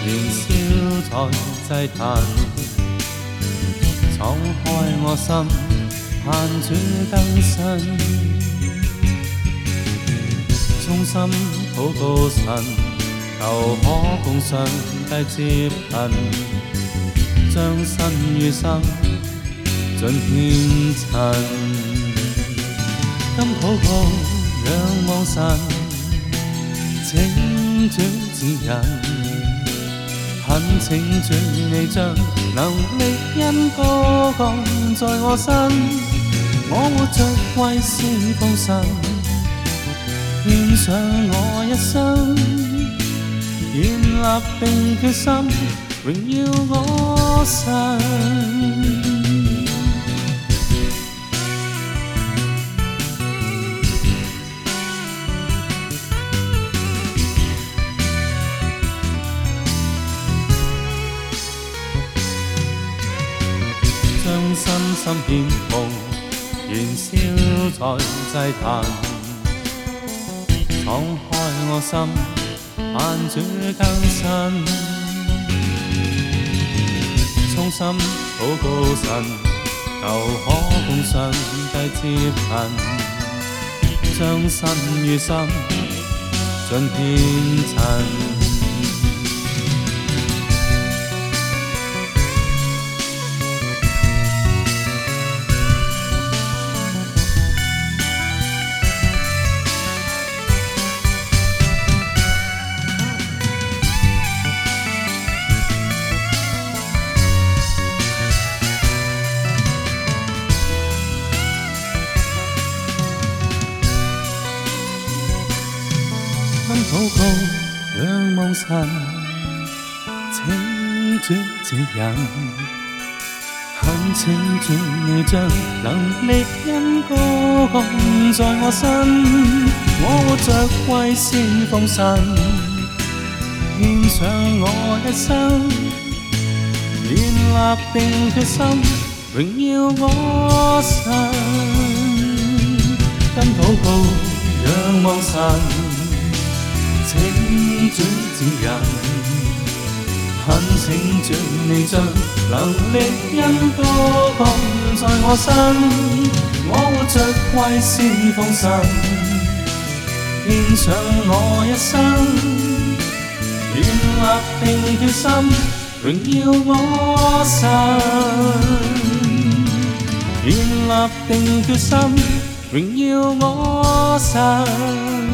燃烧在祭坛，敞开我心，盼主更新。衷心祷告神，求可共上帝接近，将身与心尽献陈。今祷告仰望神，请主指引。恳请转你将能力因歌降在我身，我活着为是报神献上我一生，愿立定决心，荣耀我身。将身心献奉，燃烧在祭坛，敞开我心，万主更新。衷心祷告神，求可共上帝接近，将身与心尽献陈。祷告，仰望神，请主指引，恳请主你将能力因高降在我身，我活着为侍奉神，献上我一生，愿立定决心，荣耀我神，跟祷告仰望神。請准指引，懇請將你將能力因多放在我身，我活着為是奉神，獻上我一生，願立定決心，榮耀我神，願立定決心，榮耀我神。